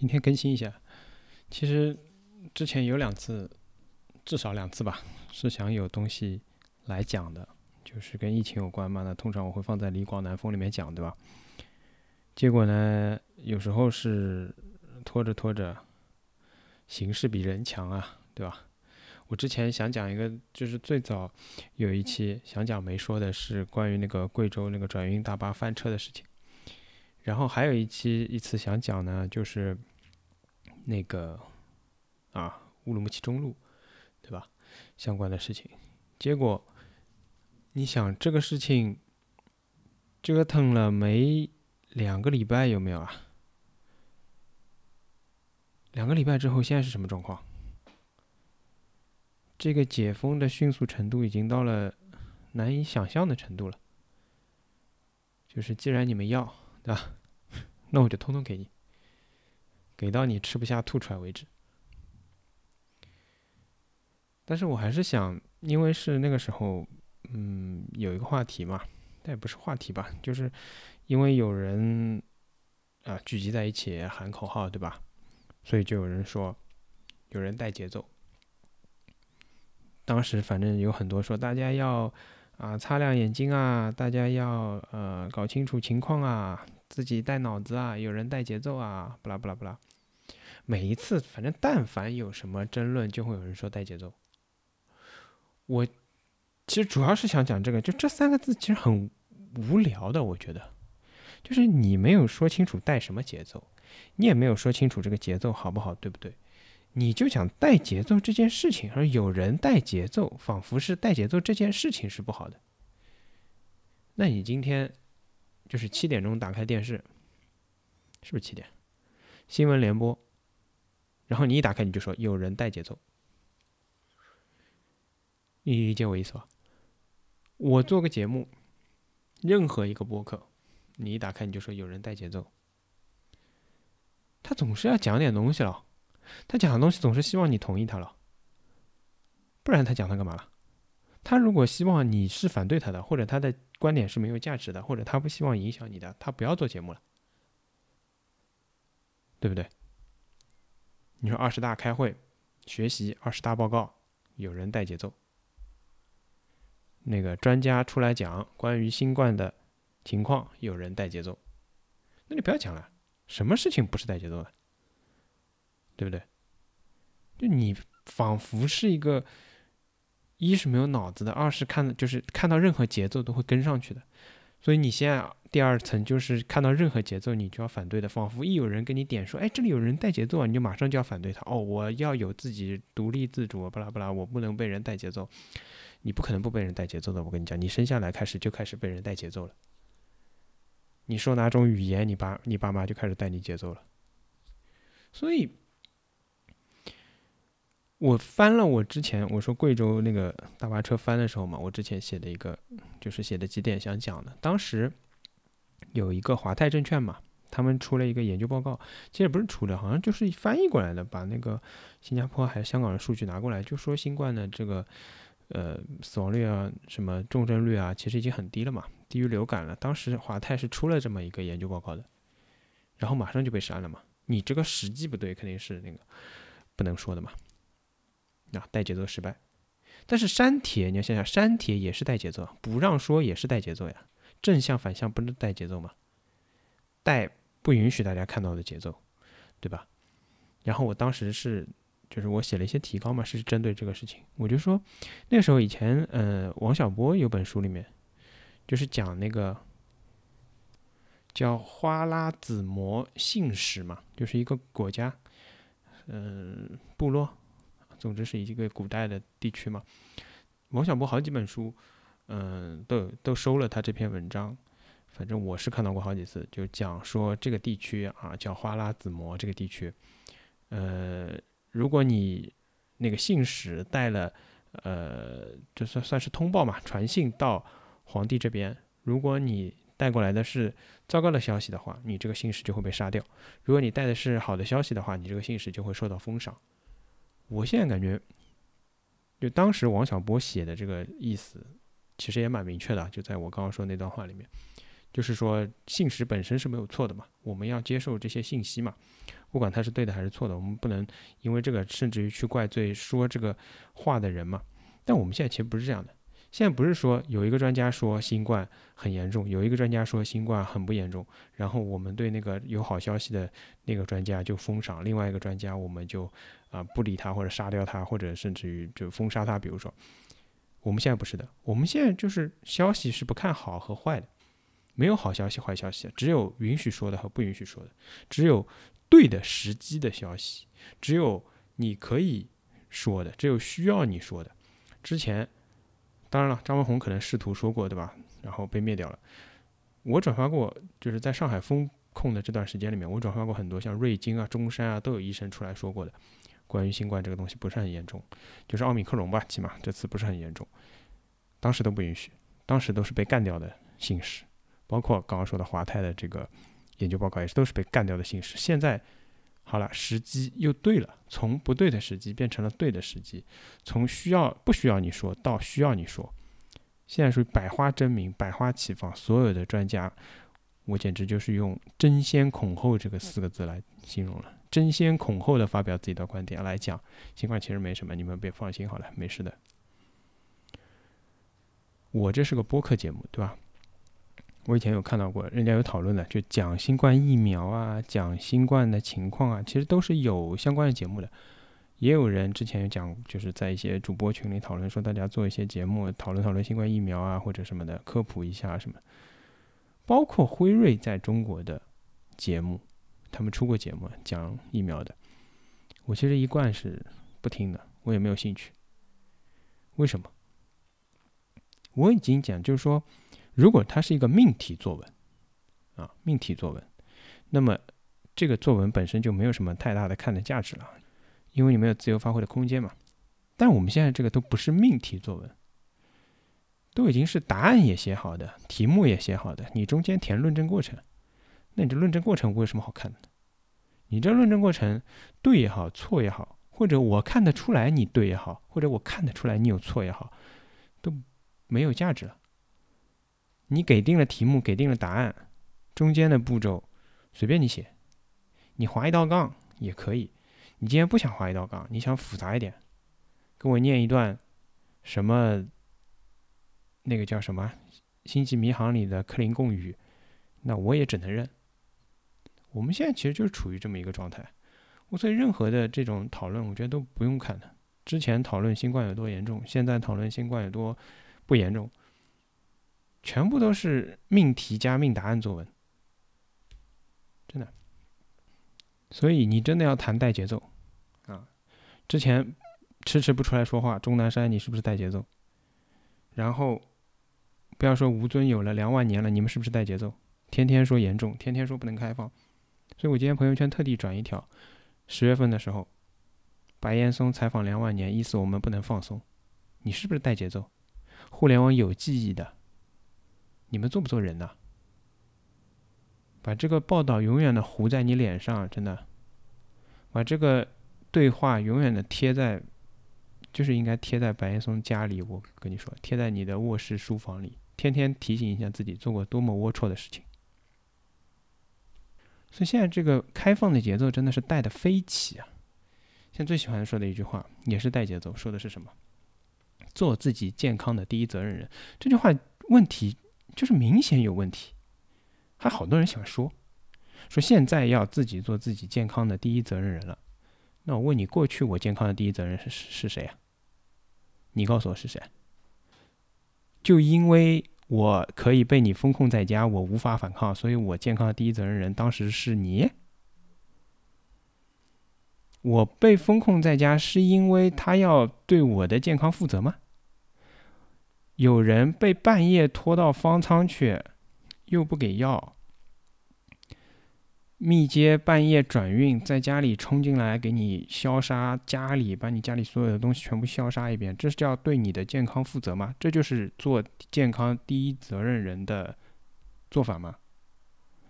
今天更新一下。其实之前有两次，至少两次吧，是想有东西来讲的，就是跟疫情有关嘛。那通常我会放在李广南风里面讲，对吧？结果呢，有时候是拖着拖着，形势比人强啊，对吧？我之前想讲一个，就是最早有一期想讲没说的是关于那个贵州那个转运大巴翻车的事情，然后还有一期一次想讲呢，就是那个啊乌鲁木齐中路，对吧？相关的事情，结果你想这个事情折腾了没两个礼拜有没有啊？两个礼拜之后，现在是什么状况？这个解封的迅速程度已经到了难以想象的程度了。就是既然你们要，对吧？那我就通通给你，给到你吃不下吐出来为止。但是我还是想，因为是那个时候，嗯，有一个话题嘛，但也不是话题吧，就是因为有人啊聚集在一起喊口号，对吧？所以就有人说，有人带节奏。当时反正有很多说，大家要啊擦亮眼睛啊，大家要呃搞清楚情况啊，自己带脑子啊，有人带节奏啊，不啦不啦不啦。每一次反正但凡有什么争论，就会有人说带节奏。我其实主要是想讲这个，就这三个字其实很无聊的，我觉得，就是你没有说清楚带什么节奏，你也没有说清楚这个节奏好不好，对不对？你就讲带节奏这件事情，而有人带节奏，仿佛是带节奏这件事情是不好的。那你今天就是七点钟打开电视，是不是七点？新闻联播，然后你一打开你就说有人带节奏，你理解我意思吧？我做个节目，任何一个播客，你一打开你就说有人带节奏，他总是要讲点东西了。他讲的东西总是希望你同意他了，不然他讲他干嘛了？他如果希望你是反对他的，或者他的观点是没有价值的，或者他不希望影响你的，他不要做节目了，对不对？你说二十大开会学习二十大报告，有人带节奏，那个专家出来讲关于新冠的情况，有人带节奏，那你不要讲了，什么事情不是带节奏的？对不对？就你仿佛是一个，一是没有脑子的，二是看就是看到任何节奏都会跟上去的，所以你现在第二层就是看到任何节奏你就要反对的，仿佛一有人跟你点说，哎，这里有人带节奏啊，你就马上就要反对他。哦，我要有自己独立自主，巴拉巴拉，我不能被人带节奏。你不可能不被人带节奏的，我跟你讲，你生下来开始就开始被人带节奏了。你说哪种语言，你爸你爸妈就开始带你节奏了，所以。我翻了我之前我说贵州那个大巴车翻的时候嘛，我之前写的一个就是写的几点想讲的。当时有一个华泰证券嘛，他们出了一个研究报告，其实不是出的，好像就是翻译过来的，把那个新加坡还有香港的数据拿过来，就说新冠的这个呃死亡率啊、什么重症率啊，其实已经很低了嘛，低于流感了。当时华泰是出了这么一个研究报告的，然后马上就被删了嘛。你这个时机不对，肯定是那个不能说的嘛。啊，带节奏失败，但是删帖你要想想，删帖也是带节奏，不让说也是带节奏呀，正向反向不是带节奏吗？带不允许大家看到的节奏，对吧？然后我当时是，就是我写了一些提纲嘛，是针对这个事情，我就说那个时候以前，呃，王小波有本书里面，就是讲那个叫花剌子模姓氏嘛，就是一个国家，嗯，部落。总之是一个古代的地区嘛。王小波好几本书，嗯，都都收了他这篇文章。反正我是看到过好几次，就讲说这个地区啊，叫花剌子模这个地区。呃，如果你那个信使带了，呃，就算算是通报嘛，传信到皇帝这边，如果你带过来的是糟糕的消息的话，你这个信使就会被杀掉；如果你带的是好的消息的话，你这个信使就会受到封赏。我现在感觉，就当时王小波写的这个意思，其实也蛮明确的。就在我刚刚说那段话里面，就是说信实本身是没有错的嘛，我们要接受这些信息嘛，不管它是对的还是错的，我们不能因为这个甚至于去怪罪说这个话的人嘛。但我们现在其实不是这样的。现在不是说有一个专家说新冠很严重，有一个专家说新冠很不严重，然后我们对那个有好消息的那个专家就封赏，另外一个专家我们就啊不理他或者杀掉他，或者甚至于就封杀他。比如说，我们现在不是的，我们现在就是消息是不看好和坏的，没有好消息坏消息，只有允许说的和不允许说的，只有对的时机的消息，只有你可以说的，只有需要你说的。之前。当然了，张文宏可能试图说过，对吧？然后被灭掉了。我转发过，就是在上海封控的这段时间里面，我转发过很多像瑞金啊、中山啊都有医生出来说过的，关于新冠这个东西不是很严重，就是奥密克戎吧，起码这次不是很严重。当时都不允许，当时都是被干掉的信使，包括刚刚说的华泰的这个研究报告也是都是被干掉的信使。现在。好了，时机又对了，从不对的时机变成了对的时机，从需要不需要你说到需要你说，现在属于百花争鸣、百花齐放。所有的专家，我简直就是用争先恐后这个四个字来形容了，争先恐后的发表自己的观点来讲，新冠其实没什么，你们别放心好了，没事的。我这是个播客节目，对吧？我以前有看到过，人家有讨论的，就讲新冠疫苗啊，讲新冠的情况啊，其实都是有相关的节目的。也有人之前有讲，就是在一些主播群里讨论，说大家做一些节目，讨论讨论新冠疫苗啊，或者什么的，科普一下什么。包括辉瑞在中国的节目，他们出过节目讲疫苗的，我其实一贯是不听的，我也没有兴趣。为什么？我已经讲，就是说。如果它是一个命题作文，啊，命题作文，那么这个作文本身就没有什么太大的看的价值了，因为你没有自由发挥的空间嘛。但我们现在这个都不是命题作文，都已经是答案也写好的，题目也写好的，你中间填论证过程，那你这论证过程我有什么好看的？你这论证过程对也好，错也好，或者我看得出来你对也好，或者我看得出来你有错也好，都没有价值了。你给定了题目，给定了答案，中间的步骤随便你写，你划一道杠也可以。你今天不想划一道杠，你想复杂一点，给我念一段什么那个叫什么《星际迷航》里的克林贡语，那我也只能认。我们现在其实就是处于这么一个状态，我所以任何的这种讨论，我觉得都不用看的。之前讨论新冠有多严重，现在讨论新冠有多不严重。全部都是命题加命答案作文，真的。所以你真的要谈带节奏啊！之前迟迟不出来说话，钟南山你是不是带节奏？然后不要说吴尊有了两万年了，你们是不是带节奏？天天说严重，天天说不能开放。所以我今天朋友圈特地转一条，十月份的时候，白岩松采访梁万年，意思我们不能放松。你是不是带节奏？互联网有记忆的。你们做不做人呢？把这个报道永远的糊在你脸上，真的，把这个对话永远的贴在，就是应该贴在白岩松家里。我跟你说，贴在你的卧室、书房里，天天提醒一下自己做过多么龌龊的事情。所以现在这个开放的节奏真的是带的飞起啊！现在最喜欢说的一句话也是带节奏，说的是什么？做自己健康的第一责任人。这句话问题。就是明显有问题，还好多人喜欢说，说现在要自己做自己健康的第一责任人了。那我问你，过去我健康的第一责任是是谁啊？你告诉我是谁？就因为我可以被你封控在家，我无法反抗，所以我健康的第一责任人当时是你。我被封控在家是因为他要对我的健康负责吗？有人被半夜拖到方舱去，又不给药，密接半夜转运，在家里冲进来给你消杀家里，把你家里所有的东西全部消杀一遍，这是叫对你的健康负责吗？这就是做健康第一责任人的做法吗？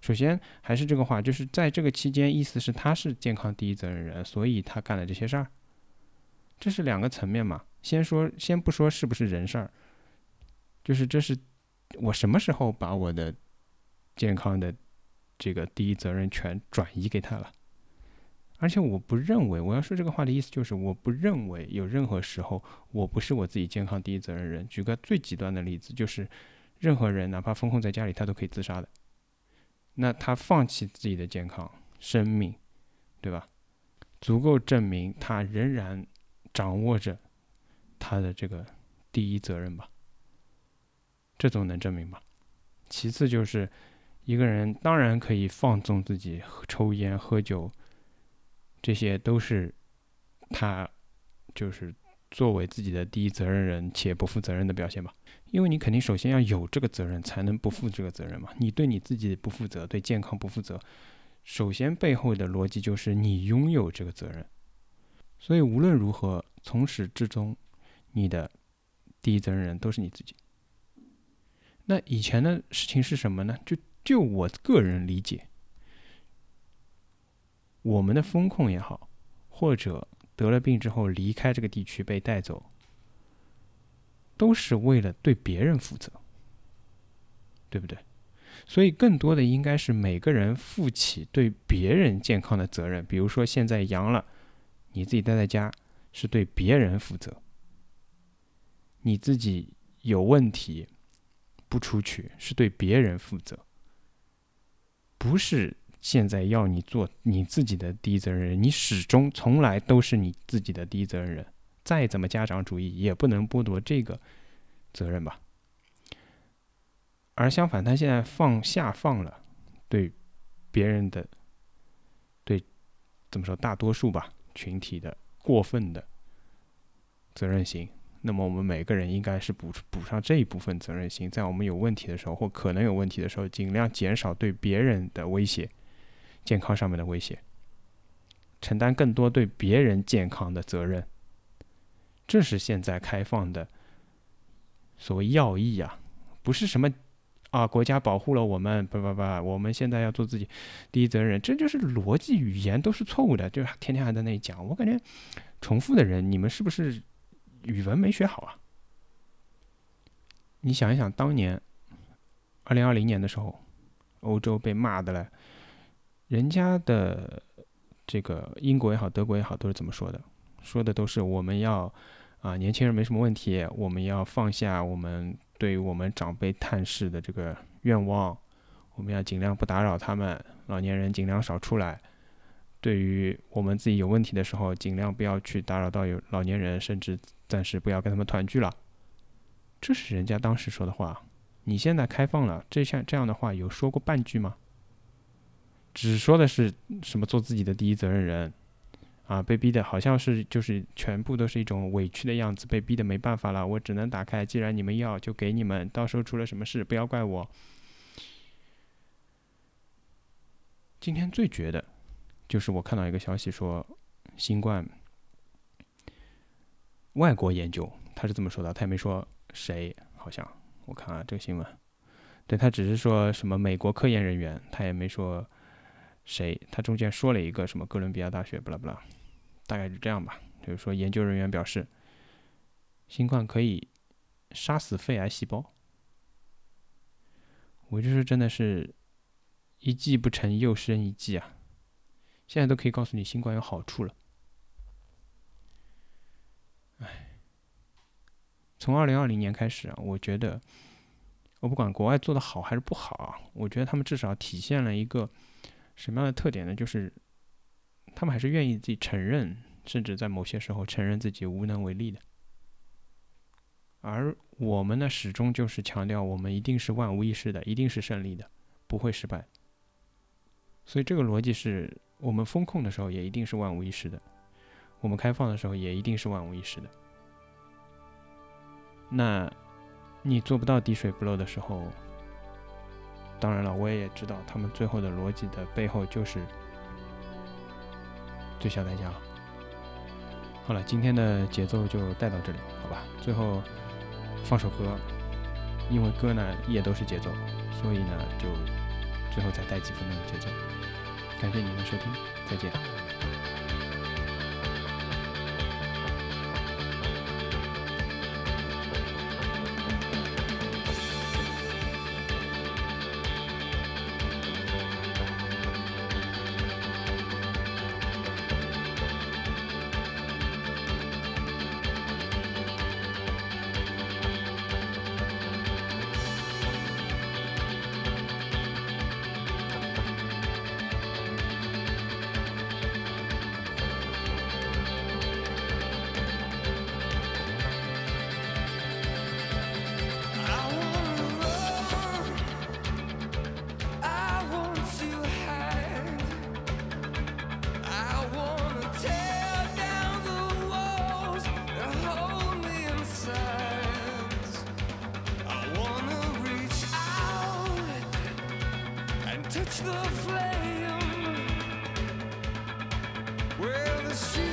首先还是这个话，就是在这个期间，意思是他是健康第一责任人，所以他干了这些事儿，这是两个层面嘛。先说，先不说是不是人事儿。就是这是我什么时候把我的健康的这个第一责任权转移给他了。而且我不认为，我要说这个话的意思就是，我不认为有任何时候我不是我自己健康第一责任人。举个最极端的例子，就是任何人哪怕封控在家里，他都可以自杀的。那他放弃自己的健康、生命，对吧？足够证明他仍然掌握着他的这个第一责任吧？这总能证明吧？其次就是一个人当然可以放纵自己抽烟喝酒。这些都是他就是作为自己的第一责任人且不负责任的表现吧？因为你肯定首先要有这个责任，才能不负这个责任嘛。你对你自己不负责，对健康不负责，首先背后的逻辑就是你拥有这个责任。所以无论如何，从始至终，你的第一责任人都是你自己。那以前的事情是什么呢？就就我个人理解。我们的风控也好，或者得了病之后离开这个地区被带走，都是为了对别人负责，对不对？所以更多的应该是每个人负起对别人健康的责任。比如说现在阳了，你自己待在家是对别人负责；你自己有问题不出去是对别人负责，不是。现在要你做你自己的第一责任人，你始终从来都是你自己的第一责任人。再怎么家长主义，也不能剥夺这个责任吧。而相反，他现在放下放了对别人的对怎么说大多数吧群体的过分的责任心。那么我们每个人应该是补补上这一部分责任心，在我们有问题的时候或可能有问题的时候，尽量减少对别人的威胁。健康上面的威胁，承担更多对别人健康的责任，这是现在开放的所谓要义啊，不是什么啊国家保护了我们，不不不，我们现在要做自己第一责任人，这就是逻辑语言都是错误的，就天天还在那里讲，我感觉重复的人，你们是不是语文没学好啊？你想一想，当年二零二零年的时候，欧洲被骂的了。人家的这个英国也好，德国也好，都是怎么说的？说的都是我们要啊，年轻人没什么问题，我们要放下我们对于我们长辈探视的这个愿望，我们要尽量不打扰他们，老年人尽量少出来。对于我们自己有问题的时候，尽量不要去打扰到有老年人，甚至暂时不要跟他们团聚了。这是人家当时说的话。你现在开放了，这像这样的话有说过半句吗？只说的是什么做自己的第一责任人，啊，被逼的好像是就是全部都是一种委屈的样子，被逼的没办法了，我只能打开。既然你们要，就给你们。到时候出了什么事，不要怪我。今天最绝的，就是我看到一个消息说，新冠外国研究，他是这么说的，他也没说谁，好像我看啊这个新闻，对他只是说什么美国科研人员，他也没说。谁？他中间说了一个什么哥伦比亚大学，不啦不啦，大概就这样吧。就是说，研究人员表示，新冠可以杀死肺癌细胞。我就是真的是，一计不成又生一计啊！现在都可以告诉你新冠有好处了。从二零二零年开始啊，我觉得，我不管国外做的好还是不好啊，我觉得他们至少体现了一个。什么样的特点呢？就是他们还是愿意自己承认，甚至在某些时候承认自己无能为力的。而我们呢，始终就是强调我们一定是万无一失的，一定是胜利的，不会失败。所以这个逻辑是我们风控的时候也一定是万无一失的，我们开放的时候也一定是万无一失的。那你做不到滴水不漏的时候？当然了，我也知道他们最后的逻辑的背后就是最小代价。好了，今天的节奏就带到这里，好吧？最后放首歌，因为歌呢也都是节奏，所以呢就最后再带几分钟的节奏。感谢您的收听，再见。street.